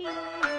听。